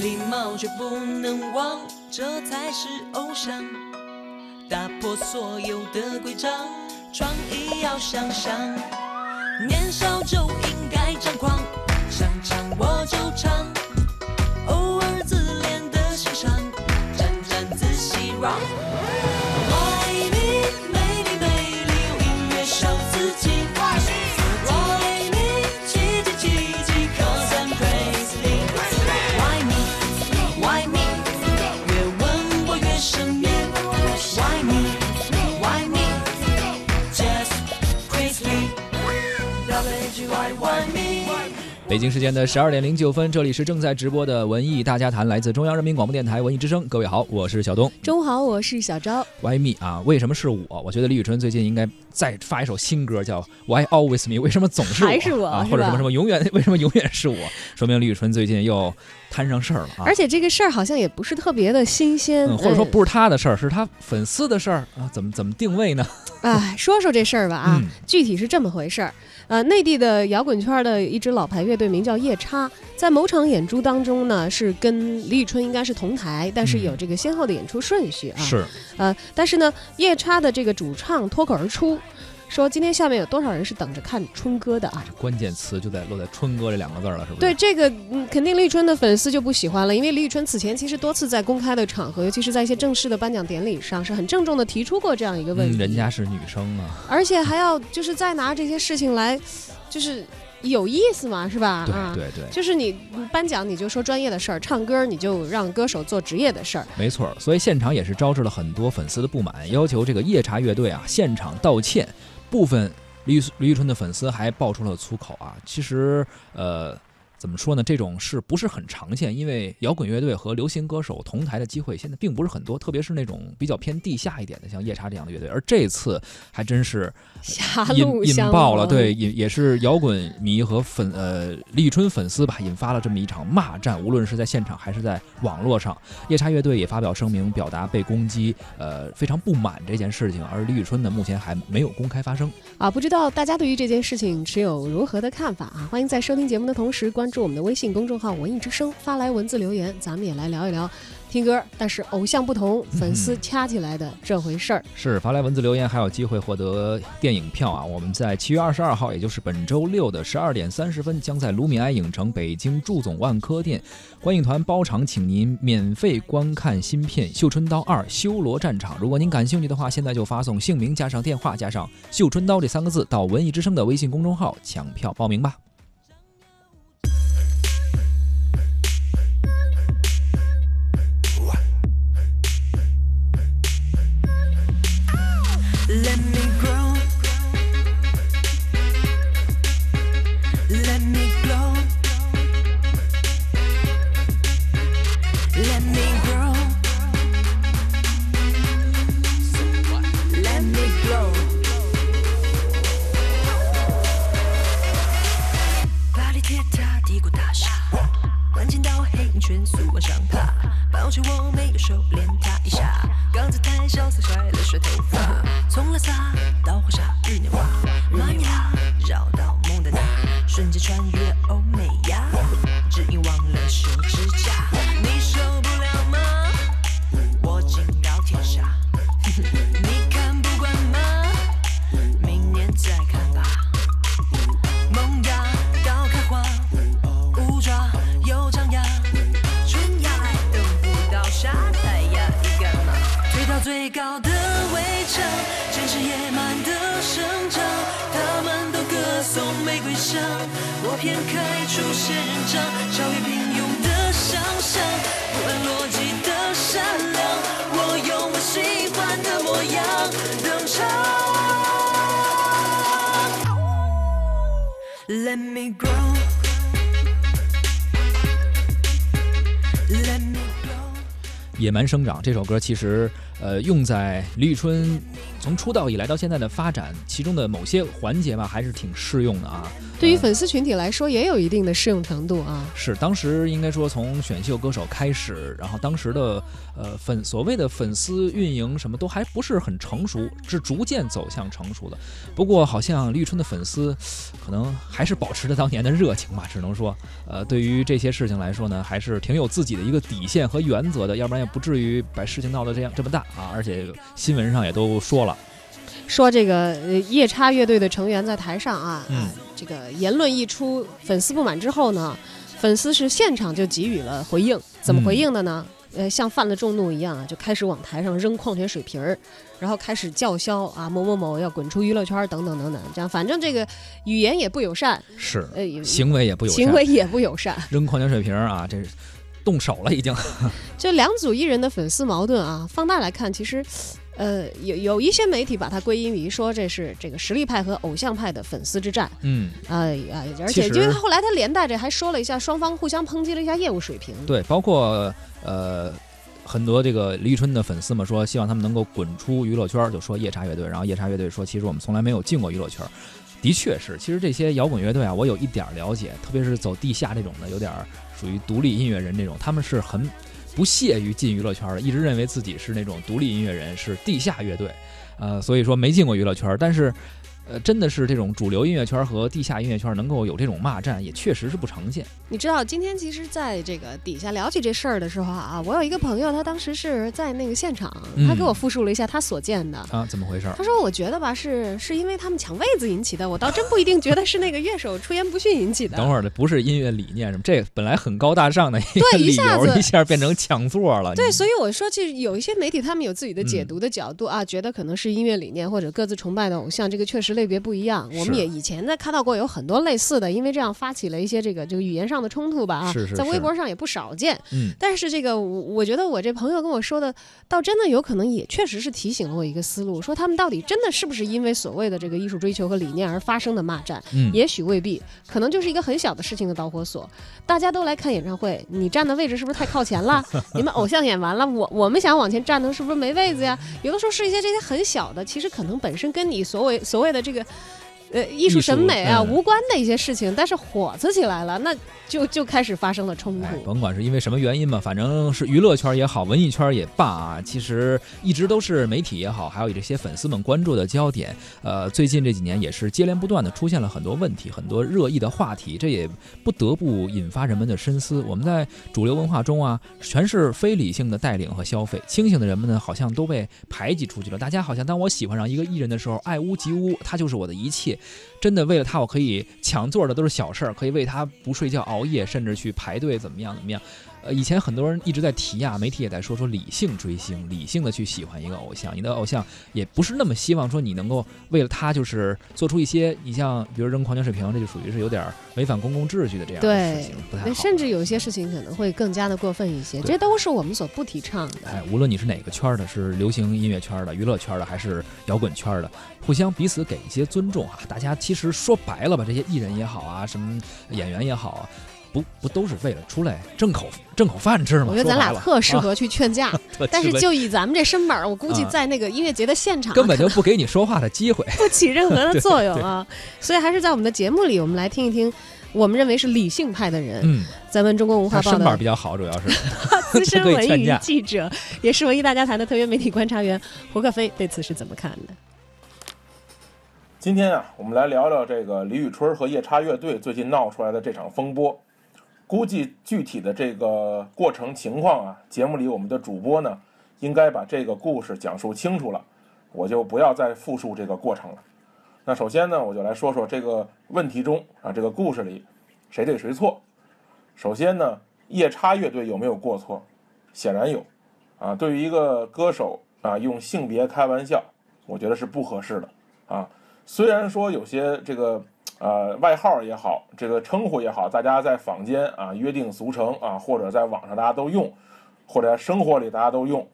礼貌却不能忘，这才是偶像。打破所有的规章，创意要想象。年少就应该张狂，想唱我就唱，北京时间的十二点零九分，这里是正在直播的文艺大家谈，来自中央人民广播电台文艺之声。各位好，我是小东。中午好，我是小昭。Why me 啊？为什么是我？我觉得李宇春最近应该再发一首新歌，叫 Why Always Me？为什么总是我？还是我啊？是或者什么什么永远？为什么永远是我？说明李宇春最近又摊上事儿了啊！而且这个事儿好像也不是特别的新鲜，嗯，或者说呃不是他的事儿，是他粉丝的事儿啊？怎么怎么定位呢？哎，说说这事儿吧啊，嗯具体是这么回事儿。呃，内地的摇滚圈的一支老牌乐队名叫夜叉，在某场演出当中呢，是跟李宇春应该是同台，但是嗯有这个先后的演出顺序啊。是呃，但是呢，夜叉的这个主唱脱口而出，说今天下面有多少人是等着看春哥的啊？这关键词就在落在“春哥”这两个字儿了，是不是？对这个，嗯，肯定李宇春的粉丝就不喜欢了，因为李宇春此前其实多次在公开的场合，尤其是在一些正式的颁奖典礼上，是很郑重的提出过这样一个问嗯，题，人家是女生啊。而且还要就是再拿这些事情来，就是有意思嘛，是吧？对啊，对对，就是你你颁奖你就说专业的事儿，唱歌你就让歌手做职业的事儿，没错，所以现场也是招致了很多粉丝的不满，要求这个夜叉乐队啊现场道歉。部分李宇李宇春的粉丝还爆出了粗口啊。其实，呃，怎么说呢？这种是不是很常见，因为摇滚乐队和流行歌手同台的机会现在并不是很多，特别是那种比较偏地下一点的，像夜叉这样的乐队。而这次还真是狭引引爆了，对，也也是摇滚迷和粉呃李宇春粉丝吧，引发了这么一场骂战，无论是在现场还是在网络上。夜叉乐队也发表声明，表达被攻击呃非常不满这件事情，而李宇春呢目前还没有公开发声。啊，不知道大家对于这件事情持有如何的看法啊？欢迎在收听节目的同时关注我们的微信公众号“文艺之声”，发来文字留言，咱们也来聊一聊听歌，但是偶像不同，粉丝掐起来的这回事儿。是发来文字留言还有机会获得电影票啊！我们在七月二十二号，也就是本周六的十二点三十分，将在卢米埃影城北京祝总万科店观影团包场，请您免费观看新片《绣春刀二：修罗战场》。如果您感兴趣的话，现在就发送姓名加上电话加上“绣春刀”这三个字到文艺之声的微信公众号抢票报名吧。铁塔帝国大厦，关键到黑影全速往上爬，抱歉我没有收敛他一下，刚才太潇洒甩了甩头发，从拉萨到华沙日内瓦，玛尼拉绕到蒙大拿，瞬间穿越欧美亚，只因忘了修指甲，最高的围墙，真是野蛮的生长，他们都歌颂玫瑰香，我偏开出仙人掌，超越平庸的想象，不按逻辑的善良，我用我喜欢的模样登场。Let me go Let me grow. 野蛮生长这首歌其实呃，用在李宇春从出道以来到现在的发展，其中的某些环节吧，还是挺适用的啊。对于呃粉丝群体来说，也有一定的适用程度啊。是当时应该说从选秀歌手开始，然后当时的呃粉所谓的粉丝运营什么都还不是很成熟，是逐渐走向成熟的。不过好像李宇春的粉丝可能还是保持着当年的热情吧，只能说，呃，对于这些事情来说呢，还是挺有自己的一个底线和原则的，要不然也不至于把事情闹得这样这么大啊。而且新闻上也都说了，说这个呃夜叉乐队的成员在台上啊，这个言论一出，粉丝不满之后呢，粉丝是现场就给予了回应，怎么回应的呢？呃，像犯了众怒一样啊，就开始往台上扔矿泉水瓶儿，然后开始叫嚣啊某某某要滚出娱乐圈等等等等，这样反正这个语言也不友善，是呃，行为也不友善，行为也不友善。扔矿泉水瓶儿啊，这是动手了已经。这两组艺人的粉丝矛盾啊，放大来看，其实，呃，有有一些媒体把它归因于说这是这个实力派和偶像派的粉丝之战。嗯。啊啊！而且因为后来他连带着还说了一下，双方互相抨击了一下业务水平。对，包括呃很多这个李宇春的粉丝们说，希望他们能够滚出娱乐圈，就说夜叉乐队。然后夜叉乐队说，其实我们从来没有进过娱乐圈。的确是，其实这些摇滚乐队啊，我有一点了解，特别是走地下这种的，有点属于独立音乐人这种，他们是很不屑于进娱乐圈儿，一直认为自己是那种独立音乐人，是地下乐队，呃，所以说没进过娱乐圈儿，但是。呃，真的是这种主流音乐圈和地下音乐圈能够有这种骂战，也确实是不常见。你知道，今天其实在这个底下聊起这事儿的时候啊，我有一个朋友，他当时是在那个现场，嗯他给我复述了一下他所见的。啊，怎么回事？他说：“我觉得吧，是是因为他们抢位子引起的，我倒真不一定觉得是那个乐手出言不逊引起的。”等会儿的不是音乐理念什么，这本来很高大上的一个对一理由，下子一下变成抢座了。对，所以我说，其实有一些媒体他们有自己的解嗯读的角度、啊，觉得可能是音乐理念或者各自崇拜的偶像，这个确实类别不一样。我们也以前在看到过有很多类似的，因为这样发起了一些这个这个语言上的冲突吧啊，在是是是微博上也不少见。嗯，但是这个我我觉得我这朋友跟我说的，倒真的有可能也确实是提醒了我一个思路，说他们到底真的是不是因为所谓的这个艺术追求和理念而发生的骂战？嗯也许未必，可能就是一个很小的事情的导火索。大家都来看演唱会，你站的位置是不是太靠前了？你们偶像演完了，我我们想往前站的，是不是没位子呀？有的时候是一些这些很小的，其实可能本身跟你所谓所谓的这个。呃，艺术审美啊，嗯无关的一些事情，但是火刺起来了，那就就开始发生了冲哎，突。甭管是因为什么原因吧，反正是娱乐圈也好，文艺圈也罢啊，其实一直都是媒体也好，还有这些粉丝们关注的焦点。呃，最近这几年也是接连不断的出现了很多问题，很多热议的话题，这也不得不引发人们的深思。我们在主流文化中啊，全是非理性的带领和消费，清醒的人们呢，好像都被排挤出去了。大家好像当我喜欢上一个艺人的时候，爱屋及乌，他就是我的一切。真的为了他，我可以抢座的都是小事儿，可以为他不睡觉熬夜，甚至去排队怎么样怎么样。呃，以前很多人一直在提啊，媒体也在说说理性追星，理性的去喜欢一个偶像。你的偶像也不是那么希望说你能够为了他就是做出一些，你像比如扔矿泉水瓶，这就属于是有点儿违反公共秩序的这样的事对情，不太那好。甚至有些事情可能会更加的过分一些，这都是我们所不提倡的。哎，无论你是哪个圈儿的，是流行音乐圈儿的、娱乐圈儿的，还是摇滚圈儿的，互相彼此给一些尊重啊！大家其实说白了吧，这些艺人也好啊，什么演员也好啊，不不都是为了出来挣口挣口饭吃吗？我觉得咱俩特适合去劝架，特但是就以咱们这身板儿，我估计啊在那个音乐节的现场啊根本就不给你说话的机会。不起任何的 作用啊。所以还是在我们的节目里，我们来听一听。我们认为是理性派的人，嗯，咱们中国文化报的身板比较好，主要是资深文娱记者，也是文艺大家谈的特约媒体观察员胡克飞，对此是怎么看的？今天啊，我们来聊聊这个李宇春和夜叉乐队最近闹出来的这场风波。估计具体的这个过程情况啊，节目里我们的主播呢，应该把这个故事讲述清楚了，我就不要再复述这个过程了。那首先呢，我就来说说这个问题中啊，这个故事里谁对谁错。首先呢，夜叉乐队有没有过错？显然有。啊，对于一个歌手啊，用性别开玩笑，我觉得是不合适的啊。虽然说有些这个呃外号也好，这个称呼也好，大家在坊间啊约定俗成啊，或者在网上大家都用，或者生活里大家都用，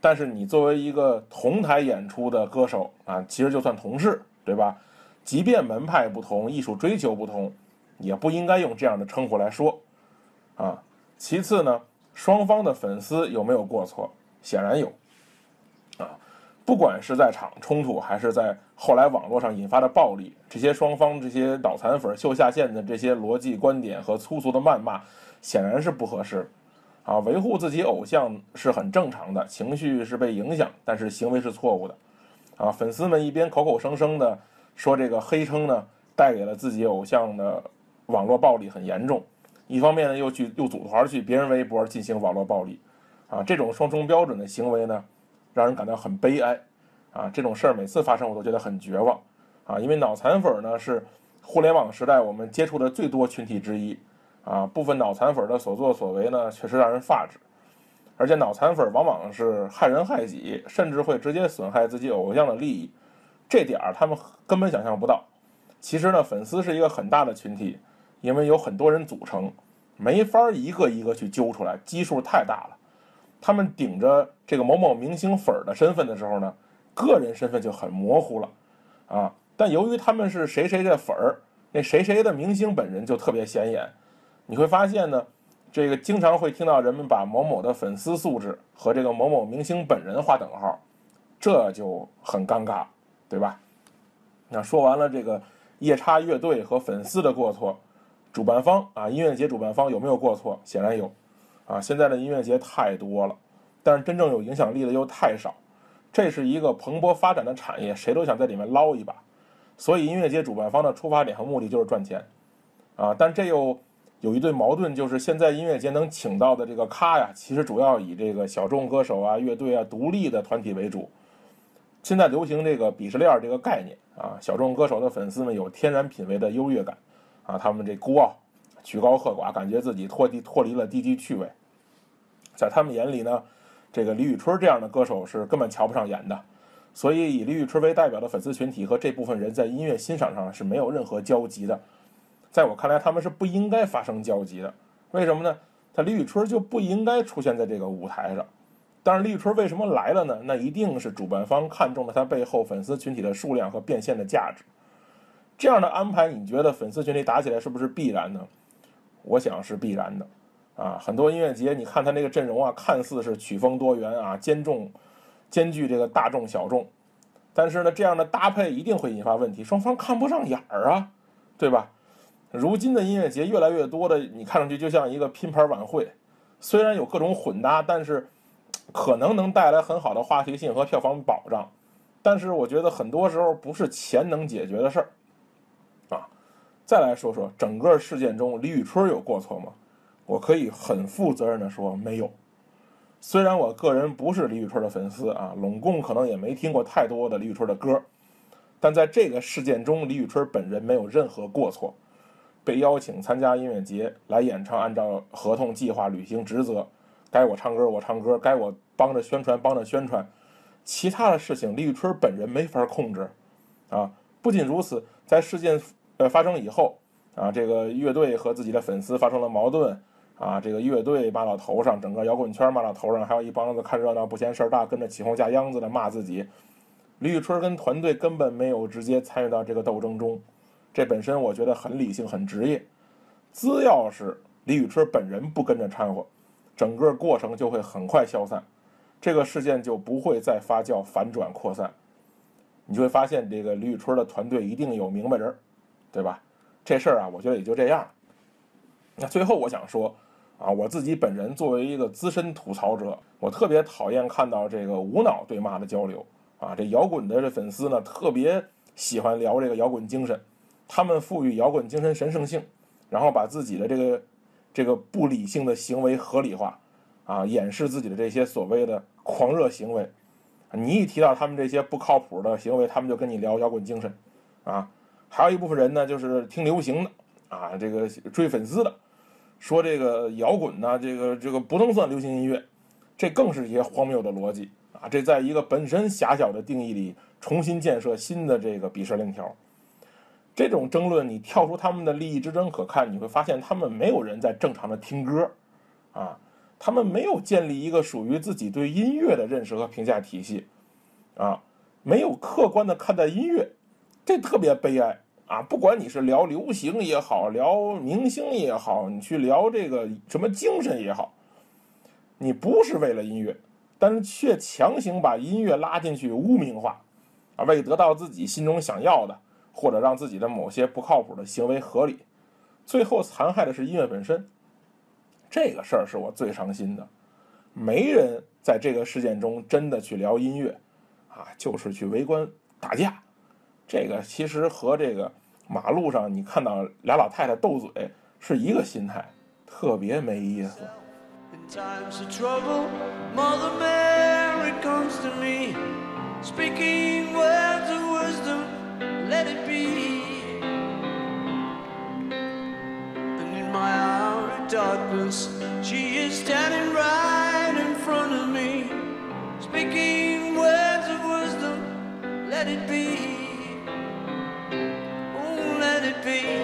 但是你作为一个同台演出的歌手啊，其实就算同事，对吧？即便门派不同，艺术追求不同，也不应该用这样的称呼来说啊。其次呢，双方的粉丝有没有过错？显然有。不管是在场冲突，还是在后来网络上引发的暴力，这些双方这些脑残粉秀下限的这些逻辑观点和粗俗的谩骂，显然是不合适。啊，维护自己偶像是很正常的，情绪是被影响，但是行为是错误的。啊，粉丝们一边口口声声的说这个黑称呢带给了自己偶像的网络暴力很严重，一方面呢又去又组团去别人微博进行网络暴力。啊，这种双重标准的行为呢，让人感到很悲哀。啊，这种事儿每次发生我都觉得很绝望。啊，因为脑残粉呢是互联网时代我们接触的最多群体之一。啊，部分脑残粉的所作所为呢，确实让人发指，而且脑残粉往往是害人害己，甚至会直接损害自己偶像的利益，这点儿他们根本想象不到。其实呢，粉丝是一个很大的群体，因为有很多人组成，没法一个一个去揪出来，基数太大了。他们顶着这个某某明星粉儿的身份的时候呢，个人身份就很模糊了，啊，但由于他们是谁谁的粉儿，那谁谁的明星本人就特别显眼。你会发现呢，这个经常会听到人们把某某的粉丝素质和这个某某明星本人划等号，这就很尴尬，对吧？那说完了这个夜叉乐队和粉丝的过错，主办方啊，音乐节主办方有没有过错？显然有，啊，现在的音乐节太多了，但是真正有影响力的又太少，这是一个蓬勃发展的产业，谁都想在里面捞一把，所以音乐节主办方的出发点和目的就是赚钱，啊，但这又。有一对矛盾，就是现在音乐节能请到的这个咖呀，其实主要以这个小众歌手啊、乐队啊、独立的团体为主。现在流行这个鄙视链这个概念啊，小众歌手的粉丝们有天然品味的优越感啊，他们这孤傲、曲高和寡，感觉自己脱离脱离了低级趣味。在他们眼里呢，这个李宇春这样的歌手是根本瞧不上眼的，所以以李宇春为代表的粉丝群体和这部分人在音乐欣赏上是没有任何交集的。在我看来，他们是不应该发生交集的。为什么呢？他李宇春就不应该出现在这个舞台上。但是李宇春为什么来了呢？那一定是主办方看中了他背后粉丝群体的数量和变现的价值。这样的安排，你觉得粉丝群体打起来是不是必然呢？我想是必然的。啊，很多音乐节，你看他那个阵容啊，看似是曲风多元啊，兼重兼具这个大众小众，但是呢，这样的搭配一定会引发问题，双方看不上眼儿啊，对吧？如今的音乐节越来越多的，你看上去就像一个拼盘晚会，虽然有各种混搭，但是可能能带来很好的话题性和票房保障。但是我觉得很多时候不是钱能解决的事儿，啊。再来说说整个事件中李宇春有过错吗？我可以很负责任的说没有。虽然我个人不是李宇春的粉丝啊，拢共可能也没听过太多的李宇春的歌，但在这个事件中，李宇春本人没有任何过错。被邀请参加音乐节来演唱，按照合同计划履行职责，该我唱歌我唱歌，该我帮着宣传帮着宣传，其他的事情李宇春本人没法控制，啊，不仅如此，在事件呃发生以后，啊，这个乐队和自己的粉丝发生了矛盾，啊，这个乐队骂到头上，整个摇滚圈骂到头上，还有一帮子看热闹不嫌事儿大，跟着起哄架秧子的骂自己，李宇春跟团队根本没有直接参与到这个斗争中。这本身我觉得很理性、很职业。只要是李宇春本人不跟着掺和，整个过程就会很快消散，这个事件就不会再发酵、反转、扩散。你就会发现，这个李宇春的团队一定有明白人，对吧？这事儿啊，我觉得也就这样。那最后我想说，啊，我自己本人作为一个资深吐槽者，我特别讨厌看到这个无脑对骂的交流。啊，这摇滚的这粉丝呢，特别喜欢聊这个摇滚精神。他们赋予摇滚精神神圣性，然后把自己的这个这个不理性的行为合理化，啊，掩饰自己的这些所谓的狂热行为。你一提到他们这些不靠谱的行为，他们就跟你聊摇滚精神，啊，还有一部分人呢，就是听流行的，啊，这个追粉丝的，说这个摇滚呢，这个这个不能算流行音乐，这更是一些荒谬的逻辑啊！这在一个本身狭小的定义里，重新建设新的这个鄙视链条。这种争论，你跳出他们的利益之争可看，你会发现他们没有人在正常的听歌，啊，他们没有建立一个属于自己对音乐的认识和评价体系，啊，没有客观的看待音乐，这特别悲哀啊！不管你是聊流行也好，聊明星也好，你去聊这个什么精神也好，你不是为了音乐，但是却强行把音乐拉进去污名化，啊，为得到自己心中想要的，或者让自己的某些不靠谱的行为合理，最后残害的是音乐本身。这个事儿是我最伤心的。没人在这个事件中真的去聊音乐，啊，就是去围观打架。这个其实和这个马路上你看到俩老太太斗嘴是一个心态，特别没意思。In times of trouble, Mother Mary comes to me, speaking words of wisdom, let it be. And in my hour of darkness, she is standing right in front of me, speaking words of wisdom, let it be. be